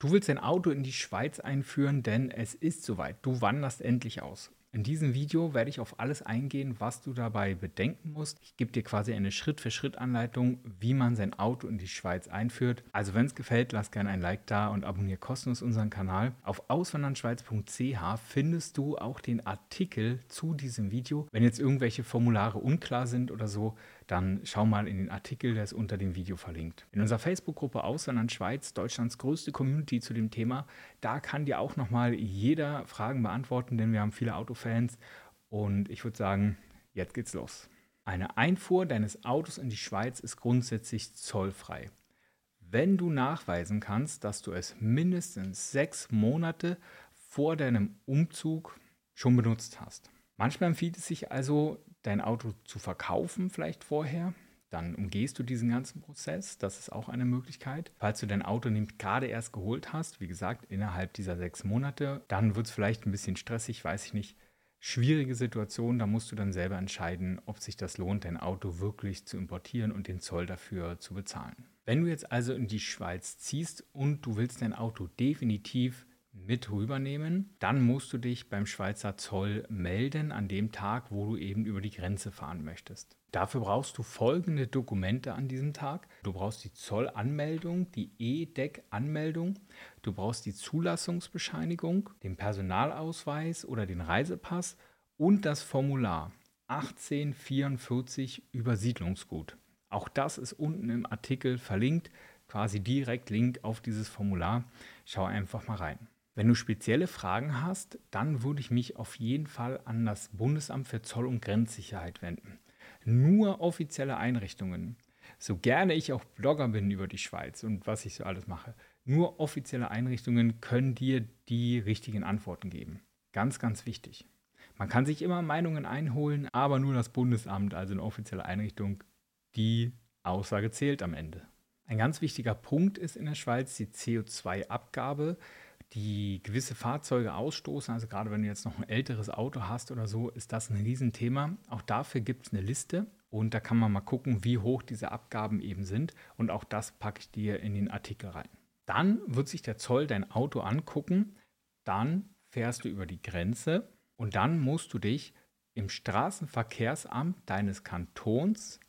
Du willst dein Auto in die Schweiz einführen, denn es ist soweit. Du wanderst endlich aus. In diesem Video werde ich auf alles eingehen, was du dabei bedenken musst. Ich gebe dir quasi eine Schritt-für-Schritt-Anleitung, wie man sein Auto in die Schweiz einführt. Also wenn es gefällt, lass gerne ein Like da und abonniere kostenlos unseren Kanal. Auf auswandernschweiz.ch findest du auch den Artikel zu diesem Video. Wenn jetzt irgendwelche Formulare unklar sind oder so, dann schau mal in den Artikel, der ist unter dem Video verlinkt. In unserer Facebook-Gruppe Auswandern Schweiz, Deutschlands größte Community zu dem Thema, da kann dir auch nochmal jeder Fragen beantworten, denn wir haben viele Autos Fans. Und ich würde sagen, jetzt geht's los. Eine Einfuhr deines Autos in die Schweiz ist grundsätzlich zollfrei. Wenn du nachweisen kannst, dass du es mindestens sechs Monate vor deinem Umzug schon benutzt hast. Manchmal empfiehlt es sich also, dein Auto zu verkaufen, vielleicht vorher. Dann umgehst du diesen ganzen Prozess. Das ist auch eine Möglichkeit. Falls du dein Auto nämlich gerade erst geholt hast, wie gesagt, innerhalb dieser sechs Monate, dann wird es vielleicht ein bisschen stressig, weiß ich nicht schwierige Situation. Da musst du dann selber entscheiden, ob sich das lohnt, dein Auto wirklich zu importieren und den Zoll dafür zu bezahlen. Wenn du jetzt also in die Schweiz ziehst und du willst dein Auto definitiv mit rübernehmen, dann musst du dich beim Schweizer Zoll melden an dem Tag, wo du eben über die Grenze fahren möchtest. Dafür brauchst du folgende Dokumente an diesem Tag. Du brauchst die Zollanmeldung, die E-Deck-Anmeldung, du brauchst die Zulassungsbescheinigung, den Personalausweis oder den Reisepass und das Formular 1844 Übersiedlungsgut. Auch das ist unten im Artikel verlinkt, quasi direkt Link auf dieses Formular. Schau einfach mal rein. Wenn du spezielle Fragen hast, dann würde ich mich auf jeden Fall an das Bundesamt für Zoll- und Grenzsicherheit wenden. Nur offizielle Einrichtungen, so gerne ich auch Blogger bin über die Schweiz und was ich so alles mache, nur offizielle Einrichtungen können dir die richtigen Antworten geben. Ganz, ganz wichtig. Man kann sich immer Meinungen einholen, aber nur das Bundesamt, also eine offizielle Einrichtung, die Aussage zählt am Ende. Ein ganz wichtiger Punkt ist in der Schweiz die CO2-Abgabe die gewisse Fahrzeuge ausstoßen. Also gerade wenn du jetzt noch ein älteres Auto hast oder so, ist das ein Riesenthema. Auch dafür gibt es eine Liste und da kann man mal gucken, wie hoch diese Abgaben eben sind. Und auch das packe ich dir in den Artikel rein. Dann wird sich der Zoll dein Auto angucken. Dann fährst du über die Grenze und dann musst du dich im Straßenverkehrsamt deines Kantons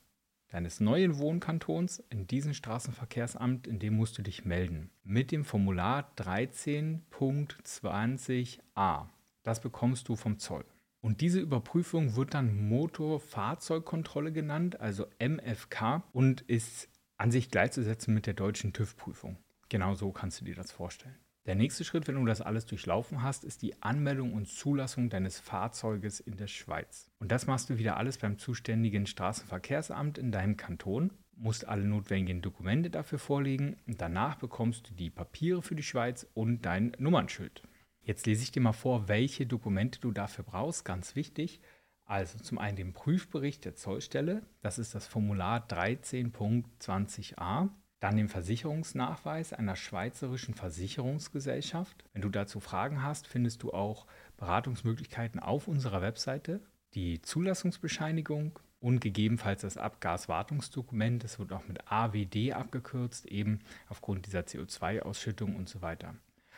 deines neuen Wohnkantons in diesem Straßenverkehrsamt, in dem musst du dich melden. Mit dem Formular 13.20a. Das bekommst du vom Zoll. Und diese Überprüfung wird dann Motorfahrzeugkontrolle genannt, also MFK, und ist an sich gleichzusetzen mit der deutschen TÜV-Prüfung. Genau so kannst du dir das vorstellen. Der nächste Schritt, wenn du das alles durchlaufen hast, ist die Anmeldung und Zulassung deines Fahrzeuges in der Schweiz. Und das machst du wieder alles beim zuständigen Straßenverkehrsamt in deinem Kanton, musst alle notwendigen Dokumente dafür vorlegen und danach bekommst du die Papiere für die Schweiz und dein Nummernschild. Jetzt lese ich dir mal vor, welche Dokumente du dafür brauchst, ganz wichtig. Also zum einen den Prüfbericht der Zollstelle, das ist das Formular 13.20a. Dann den Versicherungsnachweis einer schweizerischen Versicherungsgesellschaft. Wenn du dazu Fragen hast, findest du auch Beratungsmöglichkeiten auf unserer Webseite. Die Zulassungsbescheinigung und gegebenenfalls das Abgaswartungsdokument. Das wird auch mit AWD abgekürzt, eben aufgrund dieser CO2-Ausschüttung und so weiter.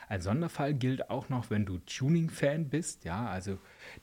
Ein Sonderfall gilt auch noch, wenn du Tuning-Fan bist. Ja, also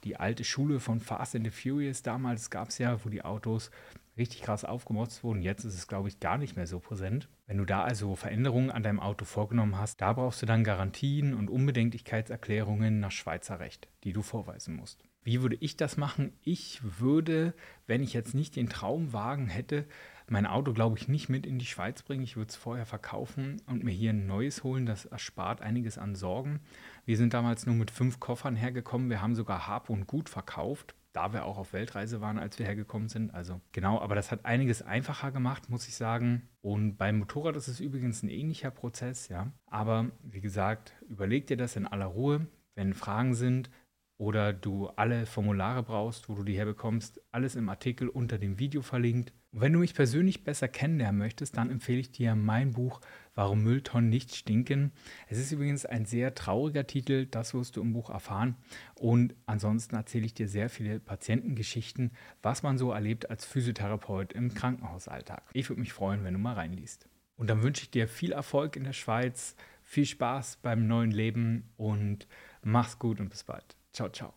die alte Schule von Fast and the Furious damals gab es ja, wo die Autos richtig krass aufgemotzt wurden. Jetzt ist es, glaube ich, gar nicht mehr so präsent. Wenn du da also Veränderungen an deinem Auto vorgenommen hast, da brauchst du dann Garantien und Unbedenklichkeitserklärungen nach Schweizer Recht, die du vorweisen musst. Wie würde ich das machen? Ich würde, wenn ich jetzt nicht den Traumwagen hätte, mein Auto, glaube ich, nicht mit in die Schweiz bringen. Ich würde es vorher verkaufen und mir hier ein neues holen. Das erspart einiges an Sorgen. Wir sind damals nur mit fünf Koffern hergekommen. Wir haben sogar Hab und Gut verkauft da wir auch auf Weltreise waren, als wir hergekommen sind. Also genau, aber das hat einiges einfacher gemacht, muss ich sagen. Und beim Motorrad ist es übrigens ein ähnlicher Prozess, ja. Aber wie gesagt, überleg dir das in aller Ruhe. Wenn Fragen sind, oder du alle Formulare brauchst, wo du die herbekommst, alles im Artikel unter dem Video verlinkt. Und wenn du mich persönlich besser kennenlernen möchtest, dann empfehle ich dir mein Buch Warum Mülltonnen nicht stinken. Es ist übrigens ein sehr trauriger Titel, das wirst du im Buch erfahren. Und ansonsten erzähle ich dir sehr viele Patientengeschichten, was man so erlebt als Physiotherapeut im Krankenhausalltag. Ich würde mich freuen, wenn du mal reinliest. Und dann wünsche ich dir viel Erfolg in der Schweiz, viel Spaß beim neuen Leben und mach's gut und bis bald. 悄悄。